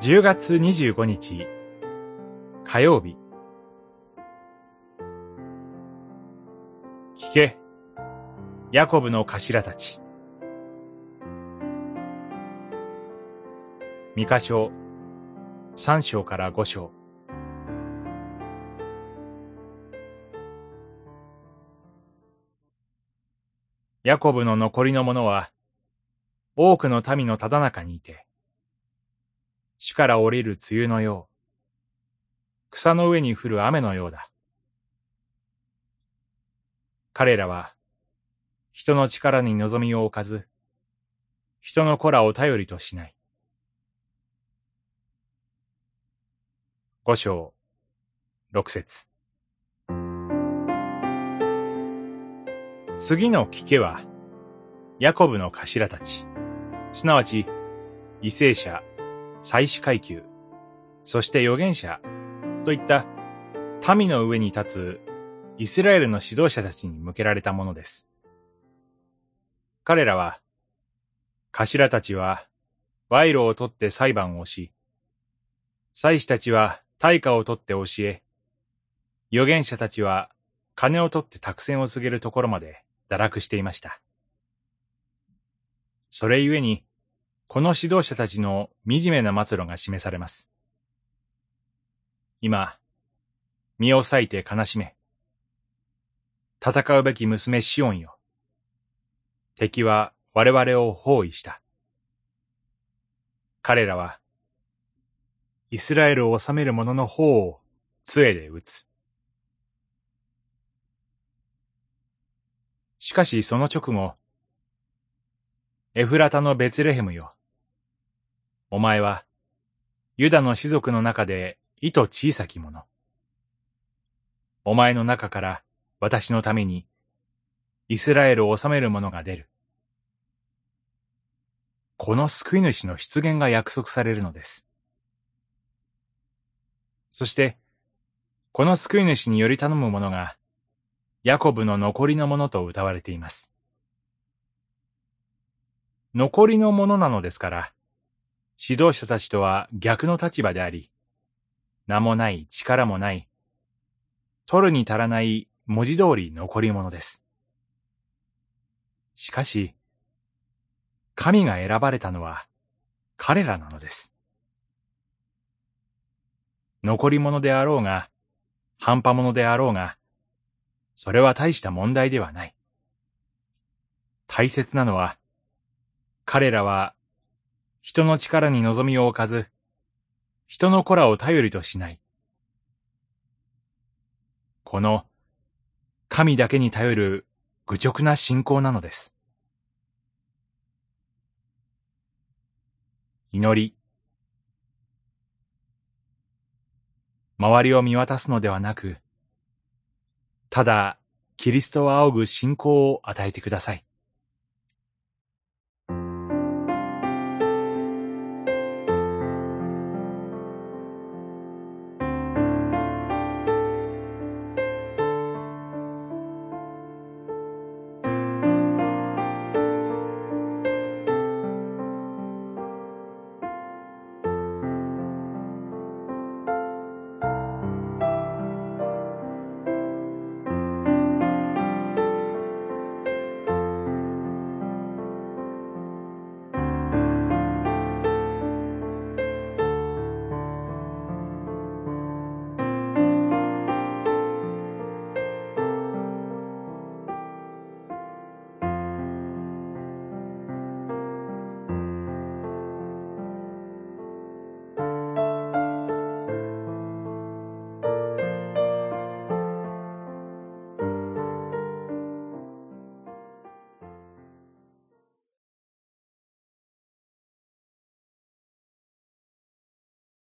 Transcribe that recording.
10月25日。火曜日。聞け。ヤコブの頭たち。三箇所。三章から五章。ヤコブの残りの者は多くの民のただ中にいて主から降りる梅雨のよう、草の上に降る雨のようだ。彼らは、人の力に望みを置かず、人の子らを頼りとしない。五章、六節。次の聞けは、ヤコブの頭たち、すなわち、為政者、祭司階級、そして預言者といった民の上に立つイスラエルの指導者たちに向けられたものです。彼らは、頭たちは賄賂を取って裁判をし、祭司たちは対価を取って教え、預言者たちは金を取って託戦を告げるところまで堕落していました。それゆえに、この指導者たちの惨めな末路が示されます。今、身を裂いて悲しめ。戦うべき娘シオンよ。敵は我々を包囲した。彼らは、イスラエルを治める者の方を杖で撃つ。しかしその直後、エフラタのベツレヘムよ。お前は、ユダの士族の中で、意図小さき者。お前の中から私のために、イスラエルを治める者が出る。この救い主の出現が約束されるのです。そして、この救い主により頼む者が、ヤコブの残りの者と歌われています。残りの者なのですから、指導者たちとは逆の立場であり、名もない力もない、取るに足らない文字通り残り物です。しかし、神が選ばれたのは彼らなのです。残り物であろうが、半端者であろうが、それは大した問題ではない。大切なのは、彼らは人の力に望みを置かず、人の子らを頼りとしない。この、神だけに頼る愚直な信仰なのです。祈り。周りを見渡すのではなく、ただ、キリストを仰ぐ信仰を与えてください。